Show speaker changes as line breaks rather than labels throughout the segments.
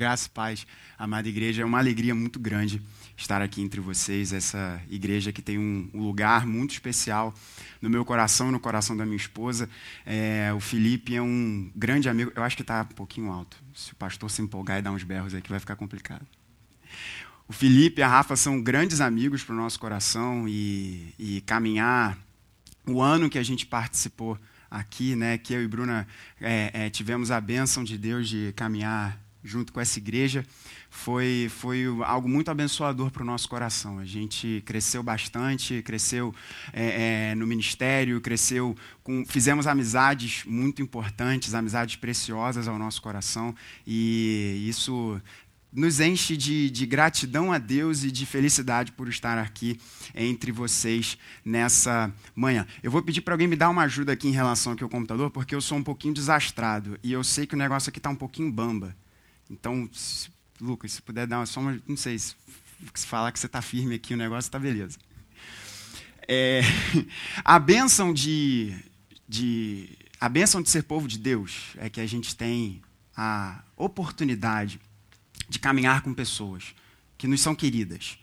Graças e paz, amada igreja. É uma alegria muito grande estar aqui entre vocês. Essa igreja que tem um, lugar muito especial no meu coração no coração da minha esposa. É, o Felipe é um grande amigo. Eu acho que está um pouquinho alto. Se o pastor se empolgar e dar uns berros aqui, vai ficar complicado. O Felipe e a Rafa são grandes amigos para o nosso coração e, e caminhar o ano que a gente participou aqui, né, que eu e Bruna é, é, tivemos a bênção de Deus de caminhar junto com essa igreja, foi, foi algo muito abençoador para o nosso coração. A gente cresceu bastante, cresceu é, é, no ministério, cresceu com, fizemos amizades muito importantes, amizades preciosas ao nosso coração, e isso nos enche de, de, gratidão a Deus e de felicidade por estar aqui entre vocês nessa manhã. Eu vou pedir para alguém me dar uma ajuda aqui em relação aqui ao computador, porque eu sou um pouquinho desastrado e eu sei que o negócio aqui está um pouquinho bamba. Então, se, Lucas, se puder dar só uma. Não sei, se, falar que você está firme aqui, o negócio está beleza. É, a bênção de, de, a bênção de ser povo de Deus é que a gente tem a oportunidade de caminhar com pessoas que nos são queridas.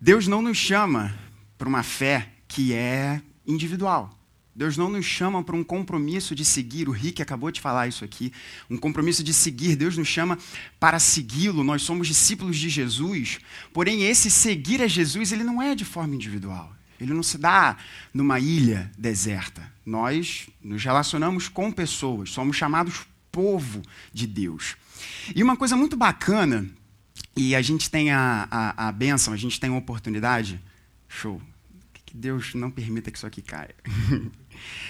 Deus não nos chama para uma fé que é individual. Deus não nos chama para um compromisso de seguir, o Rick acabou de falar isso aqui, um compromisso de seguir. Deus nos chama para segui-lo, nós somos discípulos de Jesus, porém, esse seguir a Jesus, ele não é de forma individual. Ele não se dá numa ilha deserta. Nós nos relacionamos com pessoas, somos chamados povo de Deus. E uma coisa muito bacana, e a gente tem a, a, a bênção, a gente tem a oportunidade, show, que Deus não permita que isso aqui caia.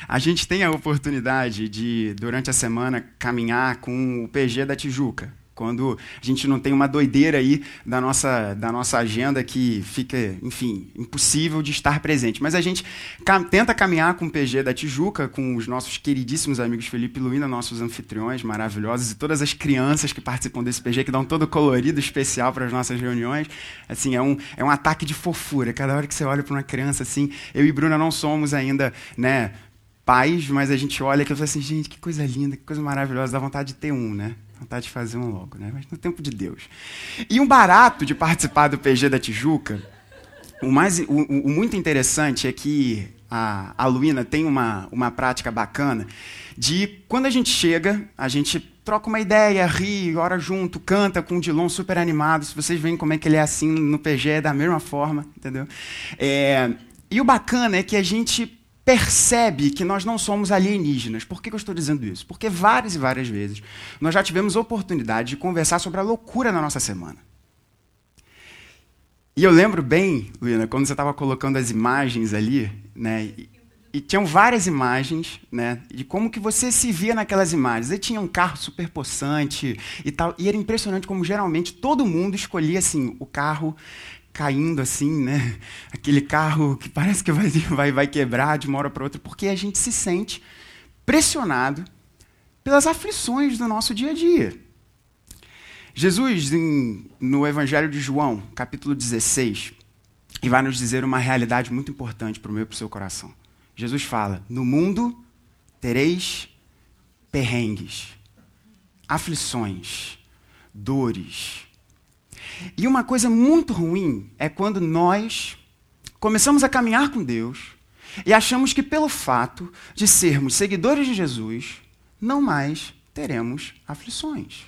A gente tem a oportunidade de, durante a semana, caminhar com o PG da Tijuca. Quando a gente não tem uma doideira aí da nossa, da nossa agenda que fica, enfim, impossível de estar presente. Mas a gente cam tenta caminhar com o PG da Tijuca, com os nossos queridíssimos amigos Felipe e Luína, nossos anfitriões maravilhosos, e todas as crianças que participam desse PG, que dão todo colorido especial para as nossas reuniões. Assim, é um, é um ataque de fofura. Cada hora que você olha para uma criança assim, eu e Bruna não somos ainda, né, pais, mas a gente olha e fala assim, gente, que coisa linda, que coisa maravilhosa, dá vontade de ter um, né? Vontade de fazer um logo, né? Mas no tempo de Deus. E um barato de participar do PG da Tijuca, o, mais, o, o muito interessante é que a, a Luína tem uma, uma prática bacana de quando a gente chega, a gente troca uma ideia, ri, ora junto, canta com o Dilon super animado. Se vocês veem como é que ele é assim no PG, é da mesma forma, entendeu? É, e o bacana é que a gente percebe que nós não somos alienígenas. Por que eu estou dizendo isso? Porque várias e várias vezes nós já tivemos oportunidade de conversar sobre a loucura na nossa semana. E eu lembro bem, Luína, quando você estava colocando as imagens ali, né? E, e, tinham várias imagens, né? De como que você se via naquelas imagens. E tinha um carro super possante e tal. E era impressionante como geralmente todo mundo escolhia assim o carro caindo assim, né? Aquele carro que parece que vai, vai, vai quebrar de uma hora para outra, porque a gente se sente pressionado pelas aflições do nosso dia a dia. Jesus, em, no Evangelho de João, capítulo 16, e vai nos dizer uma realidade muito importante para o meu e para o seu coração. Jesus fala: No mundo tereis perrengues, aflições, dores, e uma coisa muito ruim é quando nós começamos a caminhar com Deus e achamos que pelo fato de sermos seguidores de Jesus, não mais teremos aflições.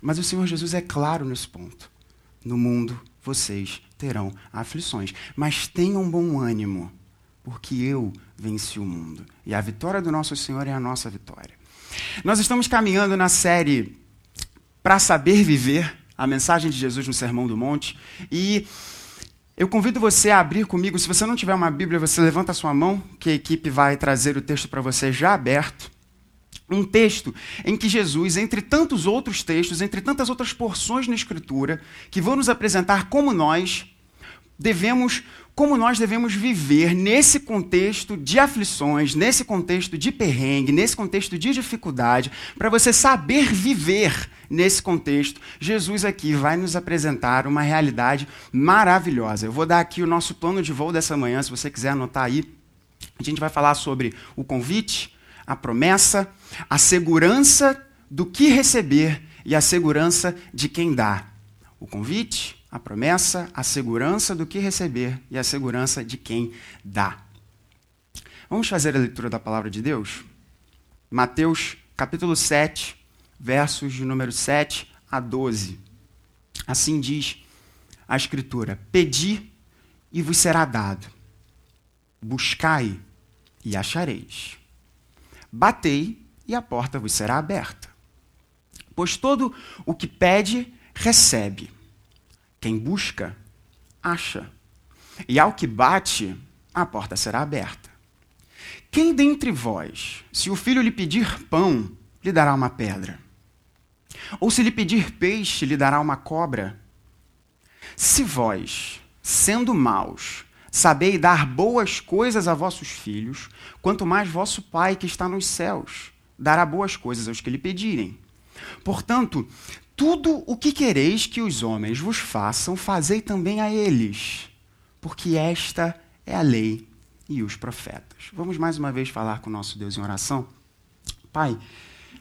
Mas o Senhor Jesus é claro nesse ponto. No mundo vocês terão aflições, mas tenham bom ânimo, porque eu venci o mundo. E a vitória do nosso Senhor é a nossa vitória. Nós estamos caminhando na série Para Saber Viver, a mensagem de Jesus no Sermão do Monte. E eu convido você a abrir comigo. Se você não tiver uma Bíblia, você levanta a sua mão, que a equipe vai trazer o texto para você já aberto. Um texto em que Jesus, entre tantos outros textos, entre tantas outras porções na Escritura, que vão nos apresentar como nós devemos como nós devemos viver nesse contexto de aflições, nesse contexto de perrengue, nesse contexto de dificuldade, para você saber viver nesse contexto, Jesus aqui vai nos apresentar uma realidade maravilhosa. Eu vou dar aqui o nosso plano de voo dessa manhã, se você quiser anotar aí. A gente vai falar sobre o convite, a promessa, a segurança do que receber e a segurança de quem dá. O convite, a promessa, a segurança do que receber e a segurança de quem dá. Vamos fazer a leitura da palavra de Deus? Mateus capítulo 7, versos de número 7 a 12. Assim diz a Escritura: Pedi e vos será dado, buscai e achareis, batei e a porta vos será aberta. Pois todo o que pede, recebe. Quem busca, acha. E ao que bate, a porta será aberta. Quem dentre vós, se o filho lhe pedir pão, lhe dará uma pedra? Ou se lhe pedir peixe, lhe dará uma cobra? Se vós, sendo maus, sabeis dar boas coisas a vossos filhos, quanto mais vosso Pai que está nos céus dará boas coisas aos que lhe pedirem. Portanto, tudo o que quereis que os homens vos façam, fazei também a eles, porque esta é a lei e os profetas. Vamos mais uma vez falar com nosso Deus em oração? Pai,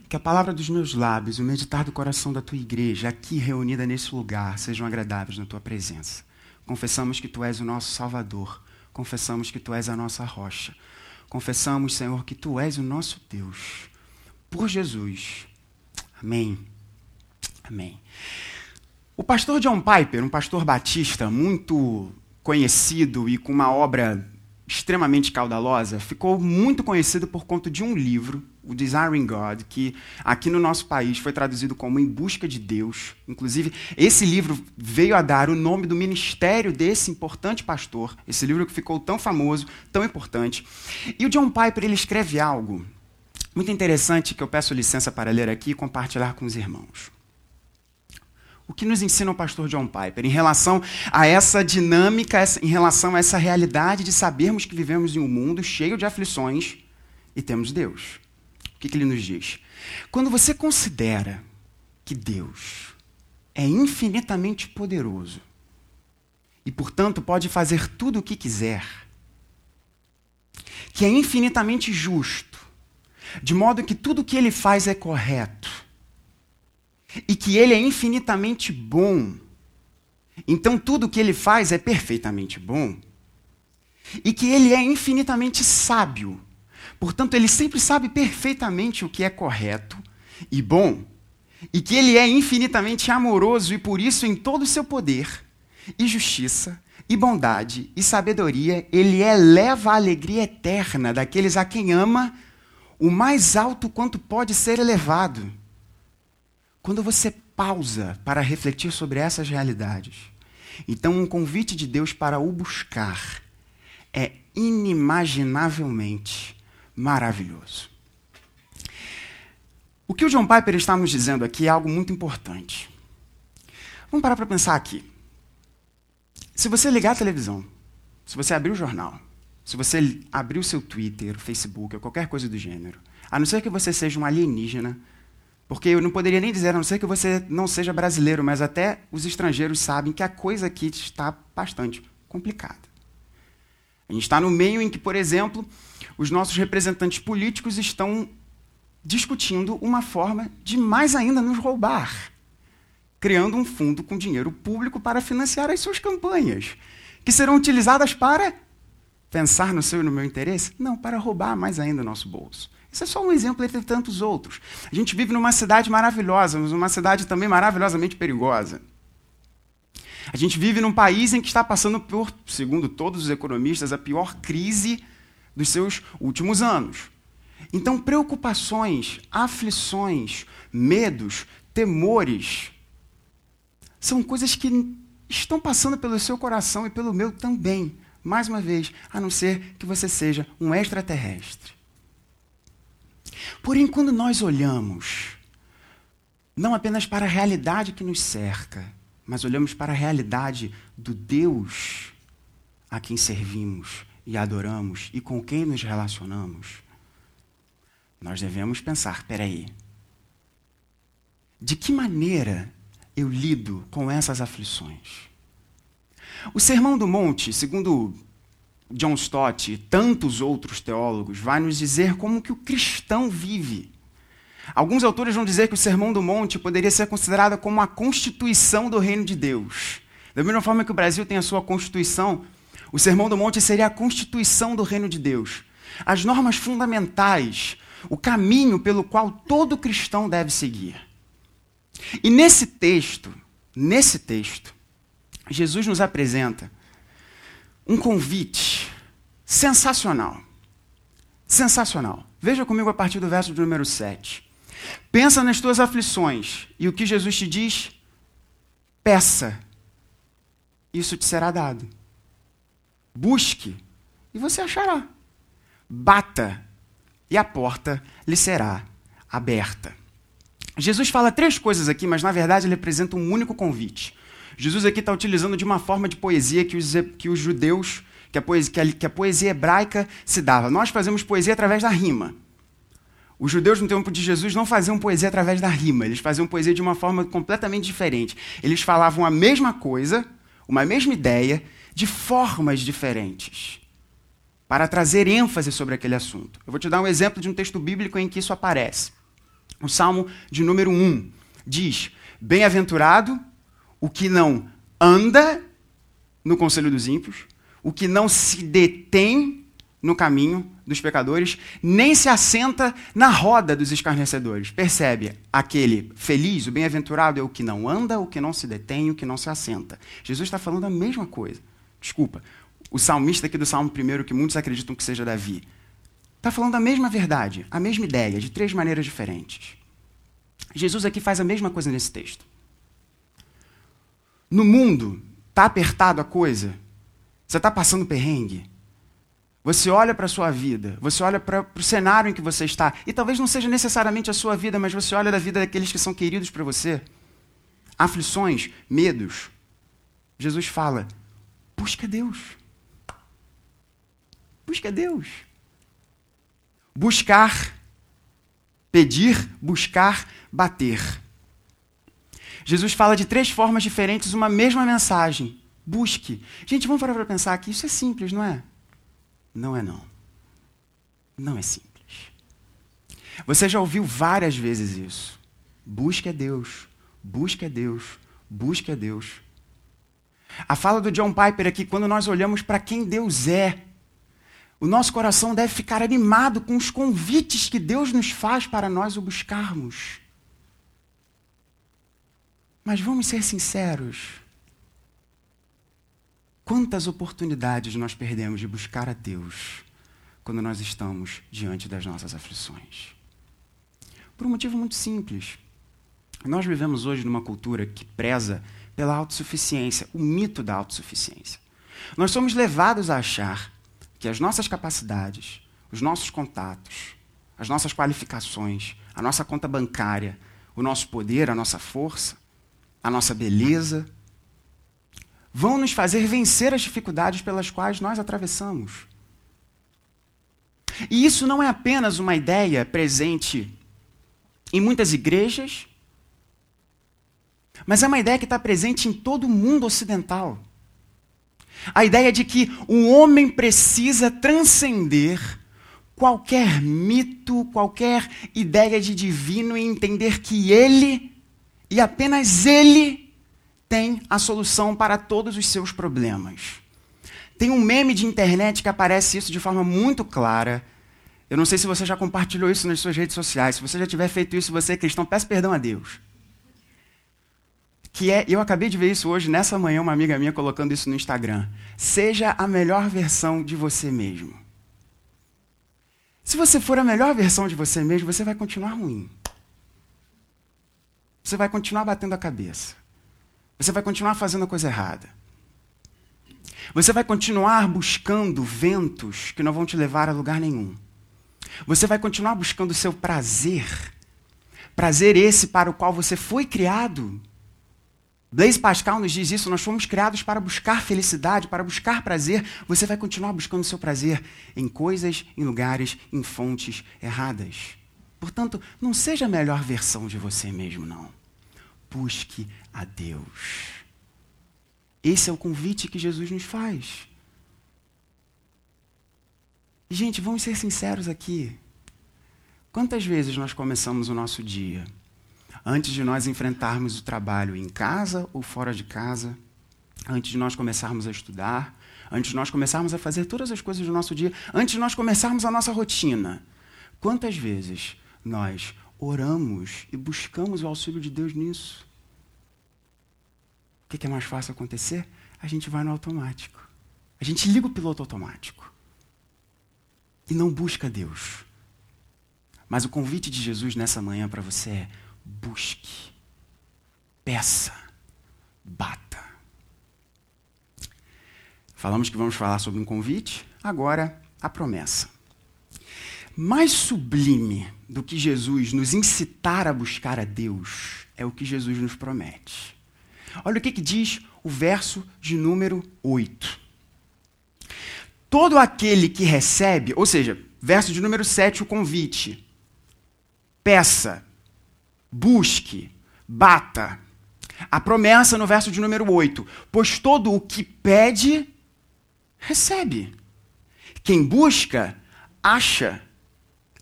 que a palavra dos meus lábios, o meditar do coração da tua igreja, aqui reunida nesse lugar, sejam agradáveis na tua presença. Confessamos que tu és o nosso Salvador. Confessamos que tu és a nossa rocha. Confessamos, Senhor, que tu és o nosso Deus. Por Jesus. Amém. Amém. O pastor John Piper, um pastor batista muito conhecido e com uma obra extremamente caudalosa, ficou muito conhecido por conta de um livro, o Desiring God, que aqui no nosso país foi traduzido como Em Busca de Deus. Inclusive, esse livro veio a dar o nome do ministério desse importante pastor, esse livro que ficou tão famoso, tão importante. E o John Piper ele escreve algo muito interessante que eu peço licença para ler aqui e compartilhar com os irmãos. O que nos ensina o pastor John Piper em relação a essa dinâmica, em relação a essa realidade de sabermos que vivemos em um mundo cheio de aflições e temos Deus? O que, ele nos diz? Quando você considera que Deus é infinitamente poderoso e, portanto, pode fazer tudo o que quiser, que é infinitamente justo, de modo que tudo o que ele faz é correto, e que ele é infinitamente bom. Então tudo que ele faz é perfeitamente bom. E que ele é infinitamente sábio. Portanto, ele sempre sabe perfeitamente o que é correto e bom. E que ele é infinitamente amoroso e por isso, em todo o seu poder, e justiça, e bondade, e sabedoria, ele eleva a alegria eterna daqueles a quem ama o mais alto quanto pode ser elevado. Quando você pausa para refletir sobre essas realidades, então um convite de Deus para o buscar é inimaginavelmente maravilhoso. O que o John Piper está nos dizendo aqui é algo muito importante. Vamos parar para pensar aqui. Se você ligar a televisão, se você abrir o jornal, se você abrir o seu Twitter, o Facebook, ou qualquer coisa do gênero, a não ser que você seja um alienígena porque eu não poderia nem dizer, a não ser que você não seja brasileiro, mas até os estrangeiros sabem que a coisa aqui está bastante complicada. A gente está no meio em que, por exemplo, os nossos representantes políticos estão discutindo uma forma de mais ainda nos roubar, criando um fundo com dinheiro público para financiar as suas campanhas, que serão utilizadas para pensar no seu e no meu interesse? Não, para roubar mais ainda o nosso bolso. Isso é só um exemplo entre tantos outros. A gente vive numa cidade maravilhosa, mas uma cidade também maravilhosamente perigosa. A gente vive num país em que está passando por, segundo todos os economistas, a pior crise dos seus últimos anos. Então, preocupações, aflições, medos, temores são coisas que estão passando pelo seu coração e pelo meu também. Mais uma vez, a não ser que você seja um extraterrestre. Porém, quando nós olhamos, não apenas para a realidade que nos cerca, mas olhamos para a realidade do Deus a quem servimos e adoramos e com quem nos relacionamos, nós devemos pensar: peraí, de que maneira eu lido com essas aflições? O Sermão do Monte, segundo John Stott e tantos outros teólogos vai nos dizer como que o cristão vive Alguns autores vão dizer que o Sermão do Monte poderia ser considerado como a constituição do reino de Deus. Da mesma forma que o Brasil tem a sua constituição, o Sermão do Monte seria a constituição do reino de Deus. As normas fundamentais, o caminho pelo qual todo cristão deve seguir. E nesse texto, nesse texto, Jesus nos apresenta um convite sensacional. Sensacional. Veja comigo a partir do verso número 7. Pensa nas tuas aflições, e o que Jesus te diz? Peça, isso te será dado. Busque, e você achará. Bata, e a porta lhe será aberta. Jesus fala três coisas aqui, mas na verdade ele apresenta um único convite. Jesus aqui está utilizando de uma forma de poesia que os, que os judeus, que a, poesia, que, a, que a poesia hebraica se dava. Nós fazemos poesia através da rima. Os judeus no tempo de Jesus não faziam poesia através da rima, eles faziam poesia de uma forma completamente diferente. Eles falavam a mesma coisa, uma mesma ideia, de formas diferentes, para trazer ênfase sobre aquele assunto. Eu vou te dar um exemplo de um texto bíblico em que isso aparece. O Salmo de número 1 diz: Bem-aventurado o que não anda no conselho dos ímpios, o que não se detém no caminho dos pecadores, nem se assenta na roda dos escarnecedores. Percebe? Aquele feliz, o bem-aventurado é o que não anda, o que não se detém, o que não se assenta. Jesus está falando a mesma coisa. Desculpa. O salmista aqui do Salmo 1, que muitos acreditam que seja Davi, está falando a mesma verdade, a mesma ideia, de três maneiras diferentes. Jesus aqui faz a mesma coisa nesse texto. No mundo, está apertado a coisa? Você está passando perrengue? Você olha para a sua vida, você olha para o cenário em que você está, e talvez não seja necessariamente a sua vida, mas você olha da vida daqueles que são queridos para você. Aflições, medos. Jesus fala: busca Deus. Busca Deus. Buscar, pedir, buscar, bater. Jesus fala de três formas diferentes, uma mesma mensagem. Busque. Gente, vamos parar para pensar aqui. Isso é simples, não é? Não é não. Não é simples. Você já ouviu várias vezes isso. Busque a Deus. Busque a Deus. Busque a Deus. A fala do John Piper aqui, quando nós olhamos para quem Deus é, o nosso coração deve ficar animado com os convites que Deus nos faz para nós o buscarmos. Mas vamos ser sinceros. Quantas oportunidades nós perdemos de buscar a Deus quando nós estamos diante das nossas aflições? Por um motivo muito simples. Nós vivemos hoje numa cultura que preza pela autossuficiência, o mito da autossuficiência. Nós somos levados a achar que as nossas capacidades, os nossos contatos, as nossas qualificações, a nossa conta bancária, o nosso poder, a nossa força, a nossa beleza, vão nos fazer vencer as dificuldades pelas quais nós atravessamos. E isso não é apenas uma ideia presente em muitas igrejas, mas é uma ideia que está presente em todo o mundo ocidental. A ideia de que o homem precisa transcender qualquer mito, qualquer ideia de divino e entender que ele e apenas Ele tem a solução para todos os seus problemas. Tem um meme de internet que aparece isso de forma muito clara. Eu não sei se você já compartilhou isso nas suas redes sociais. Se você já tiver feito isso, você é cristão, peça perdão a Deus. Que é, eu acabei de ver isso hoje, nessa manhã, uma amiga minha colocando isso no Instagram. Seja a melhor versão de você mesmo. Se você for a melhor versão de você mesmo, você vai continuar ruim. Você vai continuar batendo a cabeça. Você vai continuar fazendo a coisa errada. Você vai continuar buscando ventos que não vão te levar a lugar nenhum. Você vai continuar buscando o seu prazer. Prazer esse para o qual você foi criado. Blaise Pascal nos diz isso, nós fomos criados para buscar felicidade, para buscar prazer. Você vai continuar buscando o seu prazer em coisas, em lugares, em fontes erradas. Portanto, não seja a melhor versão de você mesmo, não. Busque a Deus. Esse é o convite que Jesus nos faz. Gente, vamos ser sinceros aqui. Quantas vezes nós começamos o nosso dia antes de nós enfrentarmos o trabalho em casa ou fora de casa, antes de nós começarmos a estudar, antes de nós começarmos a fazer todas as coisas do nosso dia, antes de nós começarmos a nossa rotina? Quantas vezes nós oramos e buscamos o auxílio de Deus nisso? O que é mais fácil acontecer? A gente vai no automático. A gente liga o piloto automático. E não busca Deus. Mas o convite de Jesus nessa manhã para você é: busque, peça, bata. Falamos que vamos falar sobre um convite, agora a promessa. Mais sublime do que Jesus nos incitar a buscar a Deus é o que Jesus nos promete. Olha o que, que diz o verso de número 8. Todo aquele que recebe, ou seja, verso de número 7, o convite peça, busque, bata. A promessa no verso de número 8: Pois todo o que pede, recebe. Quem busca, acha.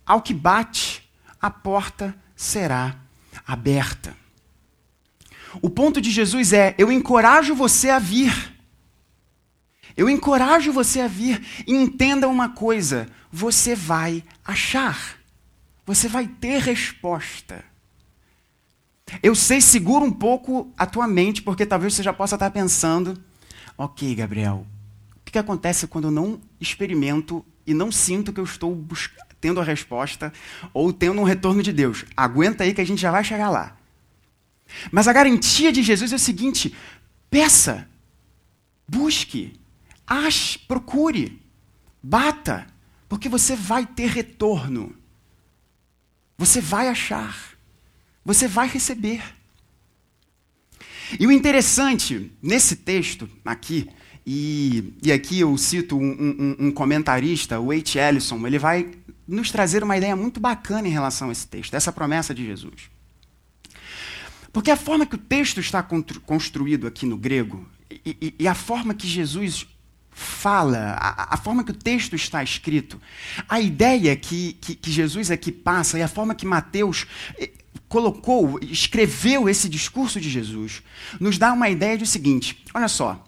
Ao que bate, a porta será aberta. O ponto de Jesus é: eu encorajo você a vir. Eu encorajo você a vir e entenda uma coisa: você vai achar. Você vai ter resposta. Eu sei, segura um pouco a tua mente, porque talvez você já possa estar pensando: ok, Gabriel, o que, acontece quando eu não experimento e não sinto que eu estou tendo a resposta ou tendo um retorno de Deus? Aguenta aí que a gente já vai chegar lá. Mas a garantia de Jesus é o seguinte: peça, busque, ache, procure, bata, porque você vai ter retorno. Você vai achar. Você vai receber. E o interessante nesse texto aqui, e, e aqui eu cito um, um, um comentarista, o H. Ellison, ele vai nos trazer uma ideia muito bacana em relação a esse texto, essa promessa de Jesus. Porque a forma que o texto está construído aqui no grego, e, e, e a forma que Jesus fala, a, a, forma que o texto está escrito, a ideia que, que, que Jesus aqui passa e a forma que Mateus eh, colocou, escreveu esse discurso de Jesus, nos dá uma ideia de o seguinte: olha só,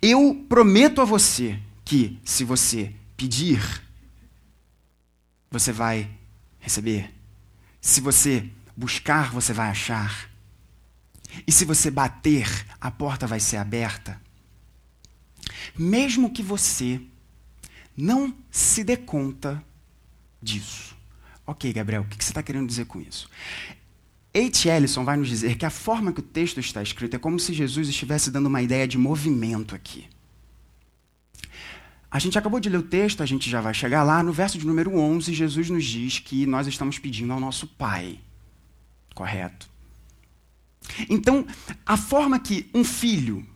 eu prometo a você que se você pedir, você vai receber. Se você buscar, você vai achar. E se você bater, a porta vai ser aberta. Mesmo que você não se dê conta disso. Ok, Gabriel, o que você está querendo dizer com isso? H. Ellison vai nos dizer que a forma que o texto está escrito é como se Jesus estivesse dando uma ideia de movimento aqui. A gente acabou de ler o texto, a gente já vai chegar lá. No verso de número 11, Jesus nos diz que nós estamos pedindo ao nosso Pai. Correto? Então, a forma que um filho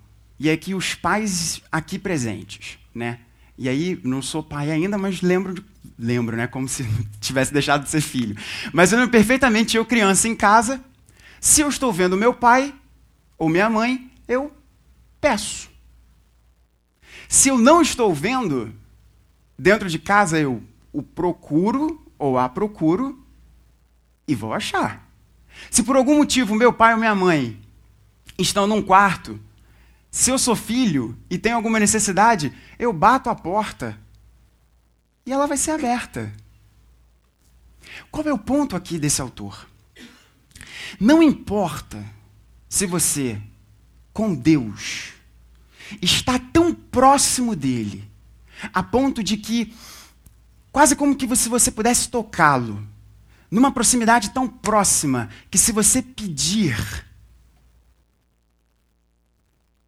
e aqui os pais aqui presentes, né? E aí, não sou pai ainda, mas lembro, lembro, né? Como se tivesse deixado de ser filho. Mas eu lembro perfeitamente, eu criança em casa, se eu estou vendo meu pai ou minha mãe, eu peço. Se eu não estou vendo, dentro de casa eu o procuro ou a procuro e vou achar. Se por algum motivo meu pai ou minha mãe estão num quarto se eu sou filho e tenho alguma necessidade, eu bato a porta e ela vai ser aberta. Qual é o ponto aqui desse autor? Não importa se você, com Deus, está tão próximo dele, a ponto de que, quase como que se você pudesse tocá-lo, numa proximidade tão próxima, que se você pedir,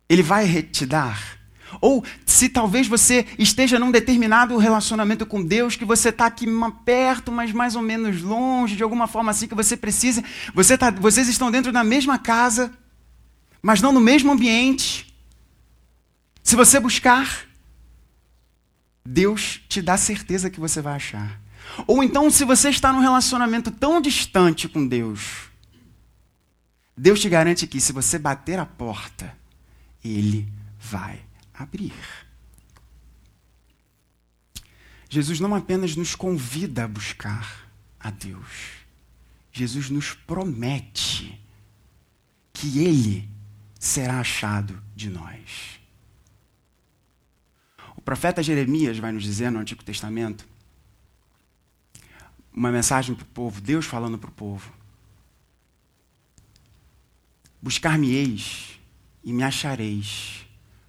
ele vai te dar. Ou se talvez você esteja num determinado relacionamento com Deus, que você está aqui perto, mas mais ou menos longe, de alguma forma assim que você precisa. Você tá, vocês estão dentro da mesma casa, mas não no mesmo ambiente. Se você buscar, Deus te dá certeza que você vai achar. Ou então, se você está num relacionamento tão distante com Deus, Deus te garante que se você bater a porta, ele vai abrir. Jesus não apenas nos convida a buscar, a Deus. Jesus nos promete que Ele será achado de nós. Profeta Jeremias vai nos dizer no Antigo Testamento uma mensagem para o povo, Deus falando para o povo: Buscar-me-eis e me achareis,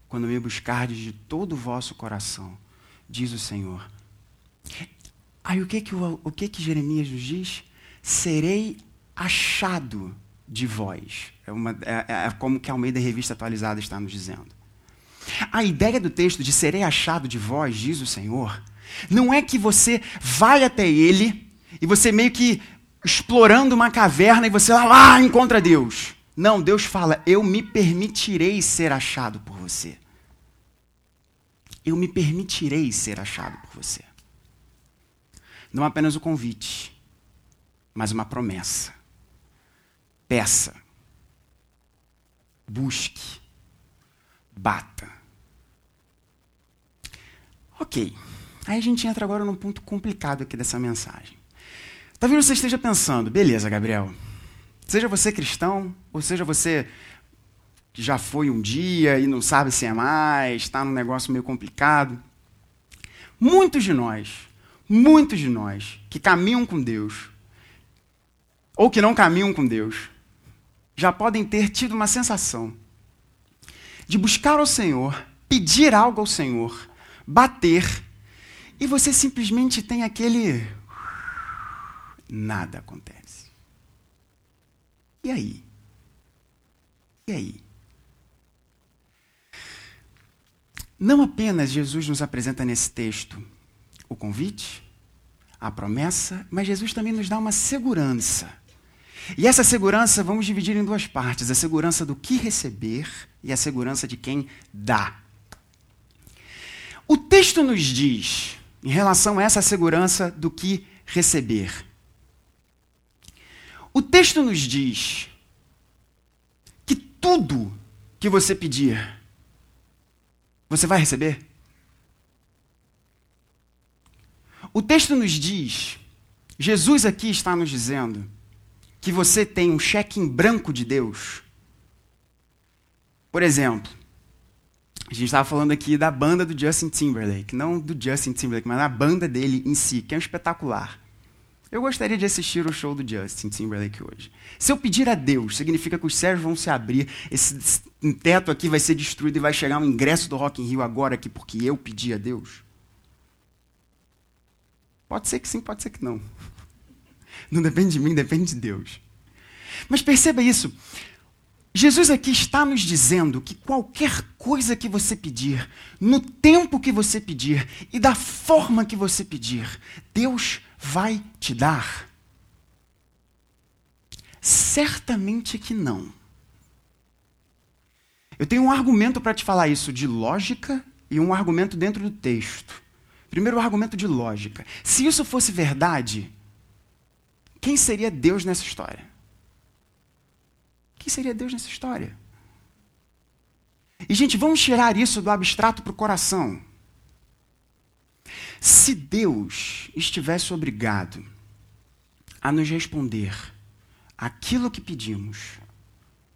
quando me buscardes de todo o vosso coração, diz o Senhor. Aí o que que, o, o que, que Jeremias nos diz? Serei achado de vós. É, uma, é, é como que a Almeida Revista Atualizada está nos dizendo. A ideia do texto de serei achado de vós, diz o Senhor, não é que você vai até Ele e você meio que explorando uma caverna e você lá, lá encontra Deus. Não, Deus fala: Eu me permitirei ser achado por você. Eu me permitirei ser achado por você. Não apenas o convite, mas uma promessa. Peça, busque, bata. Ok, aí a gente entra agora num ponto complicado aqui dessa mensagem. Talvez você esteja pensando, beleza, Gabriel, Seja você cristão, ou seja você que já foi um dia e não sabe se é mais, está num negócio meio complicado. Muitos de nós, muitos de nós que caminham com Deus, ou que não caminham com Deus, já podem ter tido uma sensação de buscar ao Senhor, pedir algo ao Senhor, bater, e você simplesmente tem aquele. Nada acontece. E aí? E aí? Não apenas Jesus nos apresenta nesse texto o convite, a promessa, mas Jesus também nos dá uma segurança. E essa segurança vamos dividir em duas partes: a segurança do que receber e a segurança de quem dá. O texto nos diz, em relação a essa segurança do que receber, o texto nos diz que tudo que você pedir, você vai receber. O texto nos diz, Jesus aqui está nos dizendo, que você tem um cheque em branco de Deus. Por exemplo, a gente estava falando aqui da banda do Justin Timberlake, não do Justin Timberlake, mas da banda dele em si, que é um espetacular. Eu gostaria de assistir o show do Justin Timberlake hoje. Se eu pedir a Deus, significa que os céus vão se abrir, esse teto aqui vai ser destruído e vai chegar um ingresso do Rock in Rio agora aqui porque eu pedi a Deus? Pode ser que sim, pode ser que não. Não depende de mim, depende de Deus. Mas perceba isso. Jesus aqui está nos dizendo que qualquer coisa que você pedir, no tempo que você pedir e da forma que você pedir, Deus vai te dar? Certamente que não. Eu tenho um argumento para te falar isso de lógica e um argumento dentro do texto. Primeiro, o argumento de lógica. Se isso fosse verdade, quem seria Deus nessa história? Quem seria Deus nessa história? E, gente, vamos tirar isso do abstrato para o coração. Se Deus estivesse obrigado a nos responder aquilo que pedimos,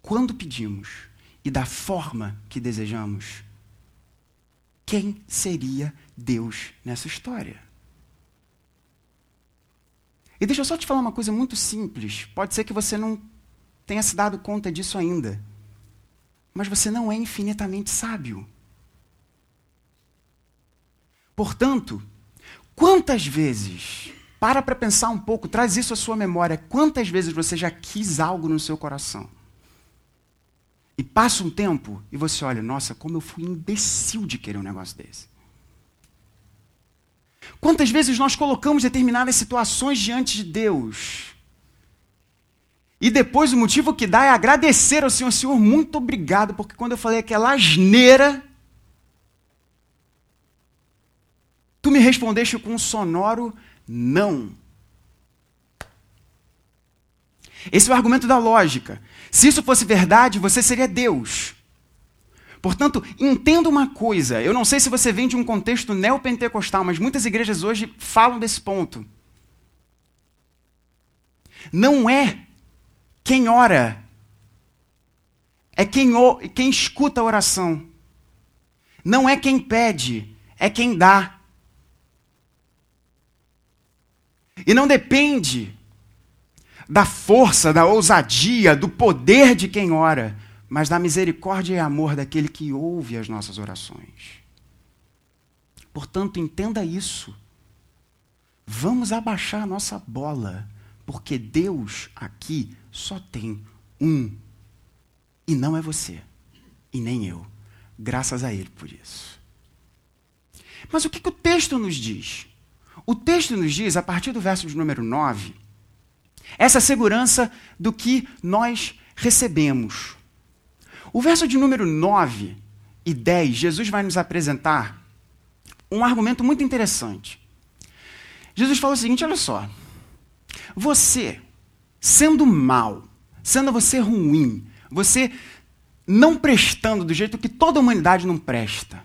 quando pedimos e da forma que desejamos, quem seria Deus nessa história? E deixa eu só te falar uma coisa muito simples. Pode ser que você não tenha se dado conta disso ainda. Mas você não é infinitamente sábio. Portanto, Quantas vezes, para para pensar um pouco, traz isso à sua memória, quantas vezes você já quis algo no seu coração? E passa um tempo e você olha, nossa, como eu fui imbecil de querer um negócio desse. Quantas vezes nós colocamos determinadas situações diante de Deus? E depois o motivo que dá é agradecer ao Senhor, Senhor, muito obrigado, porque quando eu falei aquela asneira, Tu me respondeste com um sonoro não. Esse é o argumento da lógica. Se isso fosse verdade, você seria Deus. Portanto, entenda uma coisa. Eu não sei se você vem de um contexto neopentecostal, mas muitas igrejas hoje falam desse ponto. não é quem ora, é quem, quem escuta a oração. Não é quem pede, é quem dá. E não depende da força, da ousadia, do poder de quem ora, mas da misericórdia e amor daquele que ouve as nossas orações. Portanto, entenda isso. Vamos abaixar a nossa bola, porque Deus aqui só tem um. E não é você, e nem eu. Graças a Ele por isso. Mas o que, que o texto nos diz? O texto nos diz, a partir do verso de número 9, essa segurança do que nós recebemos. O verso de número 9 e 10, Jesus vai nos apresentar um argumento muito interessante. Jesus fala o seguinte: olha só. Você, sendo mal, sendo você ruim, você não prestando do jeito que toda a humanidade não presta.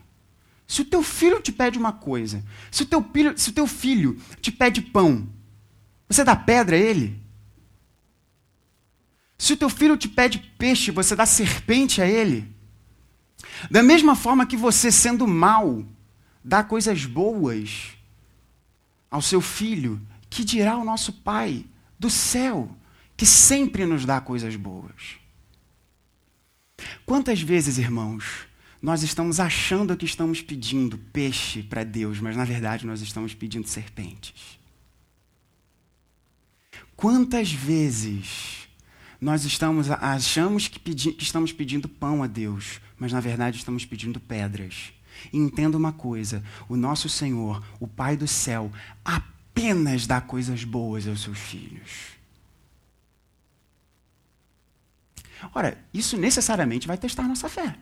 Se o teu filho te pede uma coisa, se o teu filho, se o teu filho te pede pão, você dá pedra a ele? Se o teu filho te pede peixe, você dá serpente a ele? Da mesma forma que você, sendo mal, dá coisas boas ao seu filho, que dirá o nosso Pai do céu, que sempre nos dá coisas boas. Quantas vezes, irmãos, nós estamos achando que estamos pedindo peixe para Deus, mas na verdade nós estamos pedindo serpentes? Quantas vezes nós estamos achamos que, pedi, que estamos pedindo pão a Deus, mas na verdade estamos pedindo pedras? E entenda uma coisa: o nosso Senhor, o Pai do céu, apenas dá coisas boas aos seus filhos. Ora, isso necessariamente vai testar nossa fé.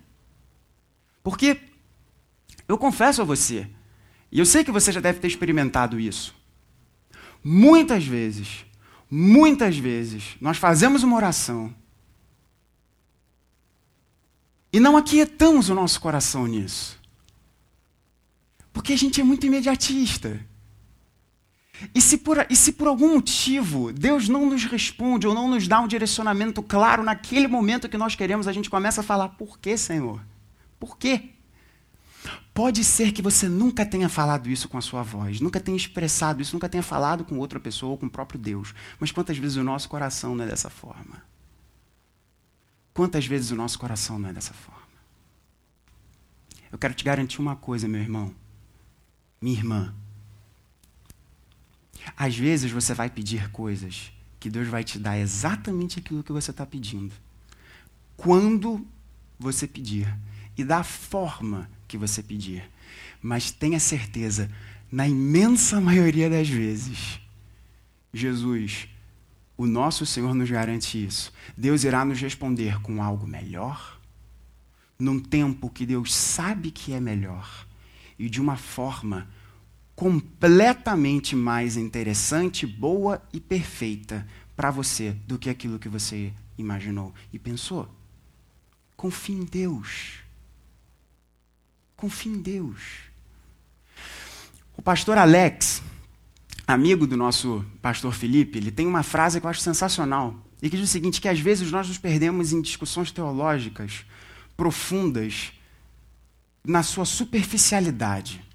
Porque eu confesso a você, e eu sei que você já deve ter experimentado isso. Muitas vezes, muitas vezes, nós fazemos uma oração e não aquietamos o nosso coração nisso. Porque a gente é muito imediatista. E se, por, e se por algum motivo Deus não nos responde ou não nos dá um direcionamento claro naquele momento que nós queremos, a gente começa a falar: por que, Senhor? Por quê? Pode ser que você nunca tenha falado isso com a sua voz, nunca tenha expressado isso, nunca tenha falado com outra pessoa ou com o próprio Deus. Mas quantas vezes o nosso coração não é dessa forma? Quantas vezes o nosso coração não é dessa forma? Eu quero te garantir uma coisa, meu irmão, minha irmã. Às vezes você vai pedir coisas que Deus vai te dar exatamente aquilo que você está pedindo. Quando você pedir e da forma que você pedir. Mas tenha certeza, na imensa maioria das vezes, Jesus, o nosso Senhor nos garante isso. Deus irá nos responder com algo melhor, num tempo que Deus sabe que é melhor e de uma forma completamente mais interessante, boa e perfeita para você do que aquilo que você imaginou e pensou. Confie em Deus. Confie em Deus. O pastor Alex, amigo do nosso pastor Felipe, ele tem uma frase que eu acho sensacional. E que diz o seguinte: que às vezes nós nos perdemos em discussões teológicas profundas na sua superficialidade.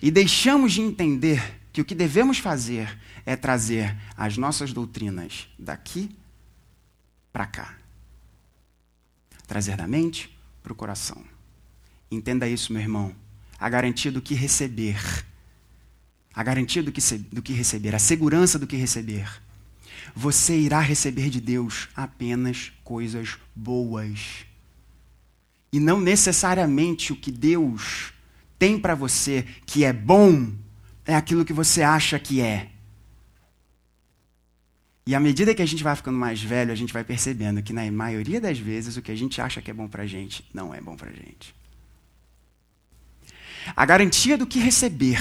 E deixamos de entender que o que devemos fazer é trazer as nossas doutrinas daqui para cá. Trazer da mente para o coração. Entenda isso, meu irmão. A garantia do que receber. A garantia do que, do que receber. A segurança do que receber. Você irá receber de Deus apenas coisas boas. E não necessariamente o que Deus tem para você que é bom é aquilo que você acha que é. E à medida que a gente vai ficando mais velho, a gente vai percebendo que na maioria das vezes o que a gente acha que é bom para gente não é bom para gente. A garantia do que receber.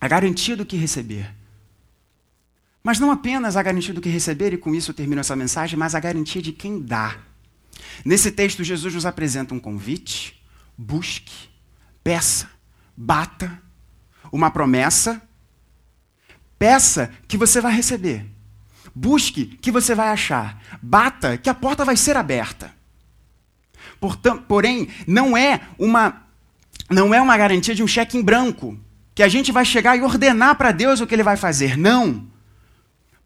A garantia do que receber. Mas não apenas a garantia do que receber, e com isso eu termino essa mensagem, mas a garantia de quem dá. Nesse texto, Jesus nos apresenta um convite: busque, Peça, bata, uma promessa. Peça que você vai receber. Busque que você vai achar. Bata que a porta vai ser aberta. Porém, não é uma não é uma garantia de um cheque em branco, que a gente vai chegar e ordenar para Deus o que ele vai fazer. Não.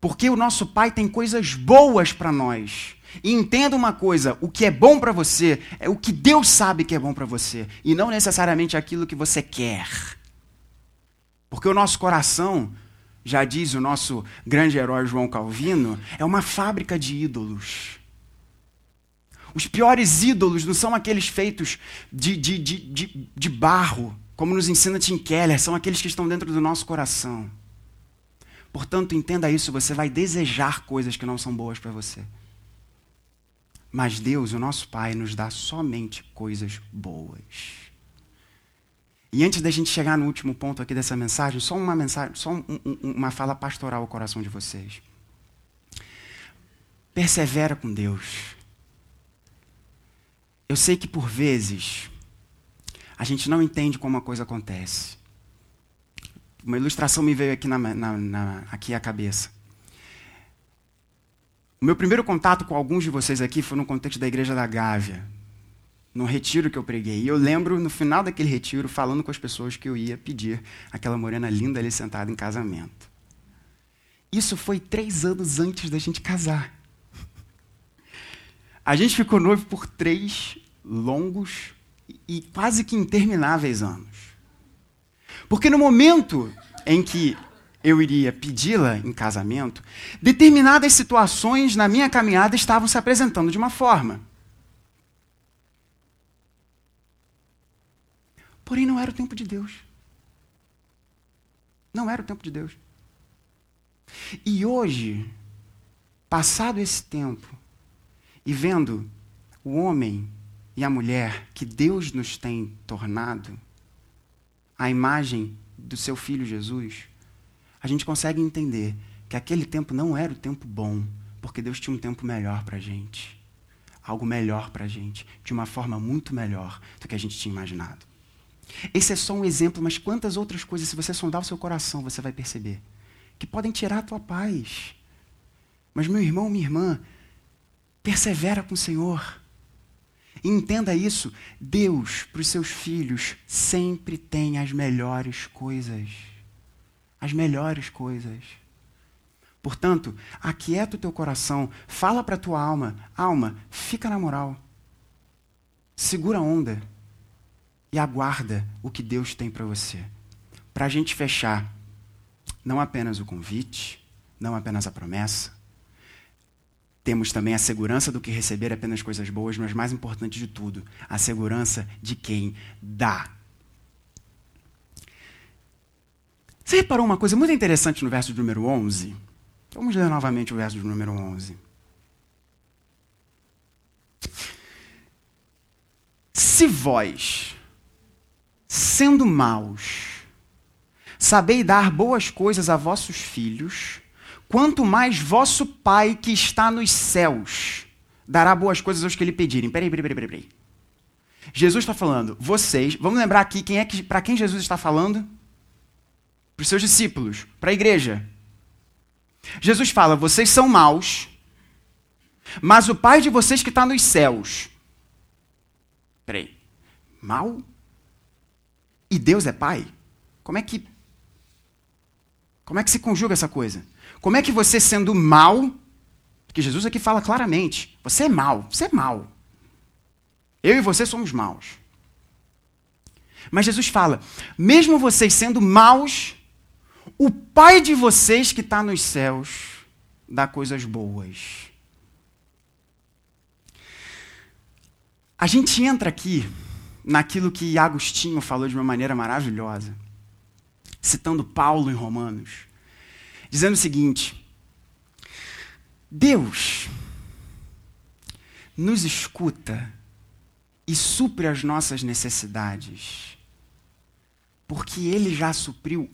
Porque o nosso Pai tem coisas boas para nós. E entenda uma coisa: o que é bom para você é o que Deus sabe que é bom para você, e não necessariamente aquilo que você quer. Porque o nosso coração, já diz o nosso grande herói João Calvino, é uma fábrica de ídolos. Os piores ídolos não são aqueles feitos de, de, de, de, de barro, como nos ensina Tim Keller, são aqueles que estão dentro do nosso coração. Portanto, entenda isso, você vai desejar coisas que não são boas para você. Mas Deus, o nosso Pai, nos dá somente coisas boas. E antes da gente chegar no último ponto aqui dessa mensagem, só uma mensagem, só um, um, uma fala pastoral ao coração de vocês. Persevera com Deus. Eu sei que por vezes a gente não entende como a coisa acontece. Uma ilustração me veio aqui, na, na, na, aqui à cabeça. O meu primeiro contato com alguns de vocês aqui foi no contexto da igreja da Gávea, no retiro que eu preguei. E eu lembro, no final daquele retiro, falando com as pessoas que eu ia pedir aquela morena linda ali sentada em casamento. Isso foi três anos antes da gente casar. A gente ficou noivo por três longos e quase que intermináveis anos. Porque no momento em que eu iria pedi-la em casamento, determinadas situações na minha caminhada estavam se apresentando de uma forma. Porém, não era o tempo de Deus. Não era o tempo de Deus. E hoje, passado esse tempo, e vendo o homem e a mulher que Deus nos tem tornado, a imagem do seu filho Jesus, a gente consegue entender que aquele tempo não era o tempo bom, porque Deus tinha um tempo melhor para a gente. Algo melhor para a gente, de uma forma muito melhor do que a gente tinha imaginado. Esse é só um exemplo, mas quantas outras coisas, se você sondar o seu coração, você vai perceber que podem tirar a tua paz. Mas, meu irmão, minha irmã, Persevera com o Senhor. E entenda isso: Deus, para os seus filhos, sempre tem as melhores coisas. As melhores coisas. Portanto, aquieta o teu coração, fala para a tua alma: alma, fica na moral. Segura a onda e aguarda o que Deus tem para você. Para a gente fechar, não apenas o convite, não apenas a promessa, temos também a segurança do que receber apenas coisas boas, mas mais importante de tudo, a segurança de quem dá. Você reparou uma coisa muito interessante no verso de número 11? Vamos ler novamente o verso de número 11. Se vós, sendo maus, sabeis dar boas coisas a vossos filhos, Quanto mais vosso Pai que está nos céus dará boas coisas aos que lhe pedirem. Peraí, peraí, peraí, peraí. Jesus está falando, vocês, vamos lembrar aqui quem é que, para quem Jesus está falando? Para os seus discípulos, para a igreja. Jesus fala, vocês são maus, mas o Pai de vocês que está nos céus. Peraí, mal? E Deus é Pai? Como é que. Como é que se conjuga essa coisa? Como é que você, sendo mal, porque Jesus aqui fala claramente: você é mal, você é mal. Eu e você somos maus. Mas Jesus fala: mesmo vocês sendo maus, o Pai de vocês que está nos céus dá coisas boas. A gente entra aqui naquilo que Agostinho falou de uma maneira maravilhosa, citando Paulo em Romanos dizendo o seguinte: Deus nos escuta e supre as nossas necessidades, porque Ele já supriu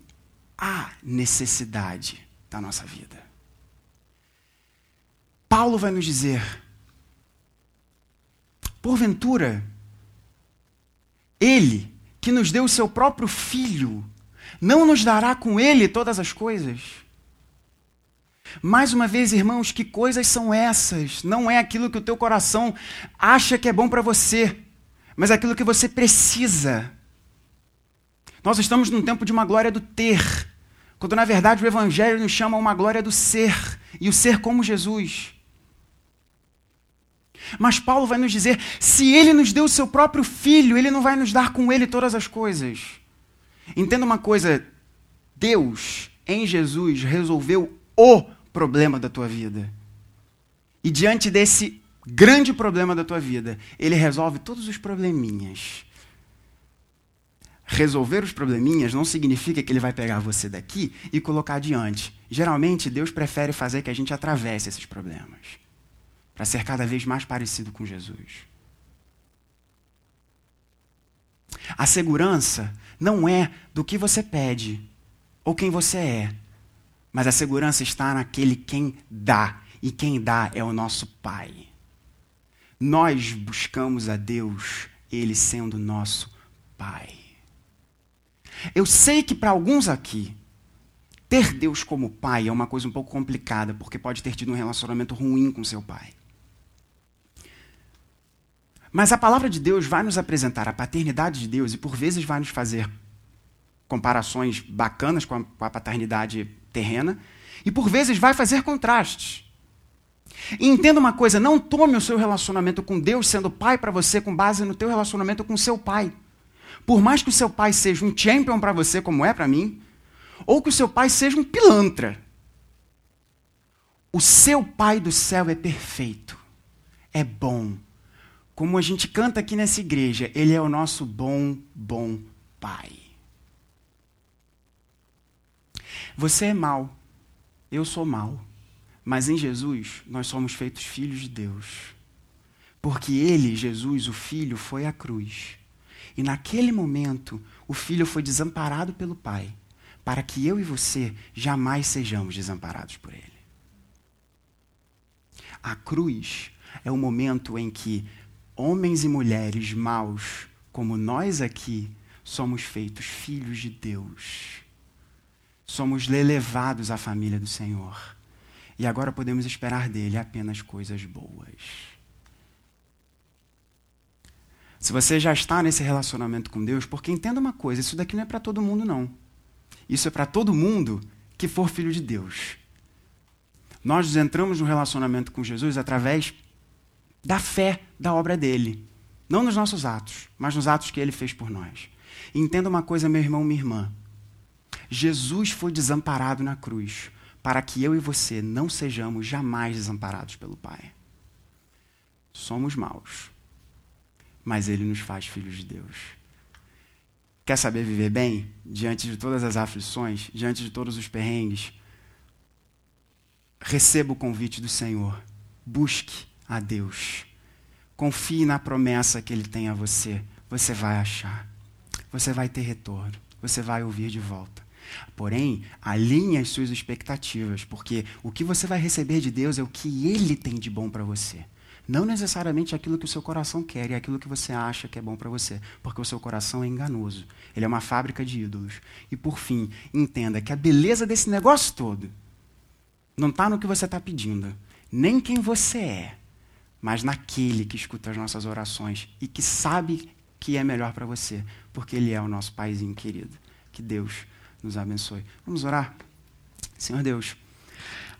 a necessidade da nossa vida. Paulo vai nos dizer: porventura, Ele, que nos deu o seu próprio Filho, não nos dará com Ele todas as coisas? Mais uma vez, irmãos, que coisas são essas? Não é aquilo que o teu coração acha que é bom para você, mas é aquilo que você precisa. Nós estamos num tempo de uma glória do ter, quando na verdade o Evangelho nos chama a uma glória do ser, e o ser como Jesus. Mas Paulo vai nos dizer: se ele nos deu o seu próprio filho, ele não vai nos dar com ele todas as coisas. Entenda uma coisa: Deus, em Jesus, resolveu o problema da tua vida. E diante desse grande problema da tua vida, ele resolve todos os probleminhas resolver os probleminhas não significa que ele vai pegar você daqui e colocar adiante. Geralmente, Deus prefere fazer que a gente atravesse esses problemas para ser cada vez mais parecido com Jesus. A segurança não é do que você pede ou quem você é, mas a segurança está naquele quem dá, e quem dá é o nosso Pai. Nós buscamos a Deus, Ele sendo nosso Pai. Eu sei que para alguns aqui, ter Deus como pai é uma coisa um pouco complicada, porque pode ter tido um relacionamento ruim com seu pai. Mas a palavra de Deus vai nos apresentar a paternidade de Deus e por vezes vai nos fazer comparações bacanas com a, com a paternidade terrena e por vezes vai fazer contrastes. E entenda uma coisa, não tome o seu relacionamento com Deus sendo pai para você com base no teu relacionamento com seu pai. Por mais que o seu pai seja um champion para você, como é para mim, ou que o seu pai seja um pilantra, o seu pai do céu é perfeito, é bom. Como a gente canta aqui nessa igreja, ele é o nosso bom, bom pai. Você é mau, eu sou mau, mas em Jesus nós somos feitos filhos de Deus. Porque ele, Jesus, o Filho, foi à cruz e naquele momento, o filho foi desamparado pelo pai, para que eu e você jamais sejamos desamparados por ele. A cruz é o momento em que homens e mulheres maus, como nós aqui, somos feitos filhos de Deus. Somos elevados à família do Senhor. E agora podemos esperar dele apenas coisas boas. Se você já está nesse relacionamento com Deus, porque entenda uma coisa, isso daqui não é para todo mundo, não. Isso é para todo mundo que for filho de Deus. Nós entramos no relacionamento com Jesus através da fé da obra dele. Não nos nossos atos, mas nos atos que ele fez por nós. entenda uma coisa, meu irmão, minha irmã. Jesus foi desamparado na cruz para que eu e você não sejamos jamais desamparados pelo Pai. Somos maus mas ele nos faz filhos de Deus. Quer saber viver bem diante de todas as aflições, diante de todos os perrengues? Receba o convite do Senhor. Busque a Deus. Confie na promessa que Ele tem a você. Você vai achar. Você vai ter retorno. Você vai ouvir de volta. Porém, alinhe as suas expectativas, porque o que você vai receber de Deus é o que Ele tem de bom para você. Não necessariamente aquilo que o seu coração quer e aquilo que você acha que é bom para você, porque o seu coração é enganoso. Ele é uma fábrica de ídolos. E por fim, entenda que a beleza desse negócio todo não está no que você está pedindo, nem quem você é, mas naquele que escuta as nossas orações e que sabe que é melhor para você, porque Ele é o nosso Paizinho querido. Que Deus nos abençoe. Vamos orar? Senhor Deus.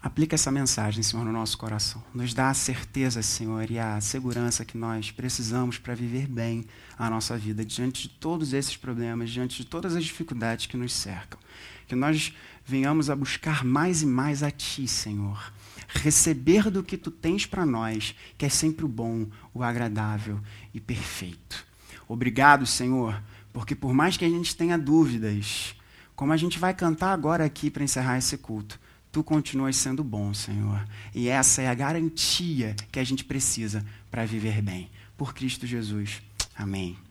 Aplica essa mensagem, Senhor, no nosso coração. Nos dá a certeza, Senhor, e a segurança que nós precisamos para viver bem a nossa vida diante de todos esses problemas, diante de todas as dificuldades que nos cercam. Que nós venhamos a buscar mais e mais a Ti, Senhor. Receber do que Tu tens para nós, que é sempre o bom, o agradável e perfeito. Obrigado, Senhor, porque por mais que a gente tenha dúvidas, como a gente vai cantar agora aqui para encerrar esse culto, tu continuas sendo bom, Senhor. E essa é a garantia que a gente precisa para viver bem. Por Cristo Jesus. Amém.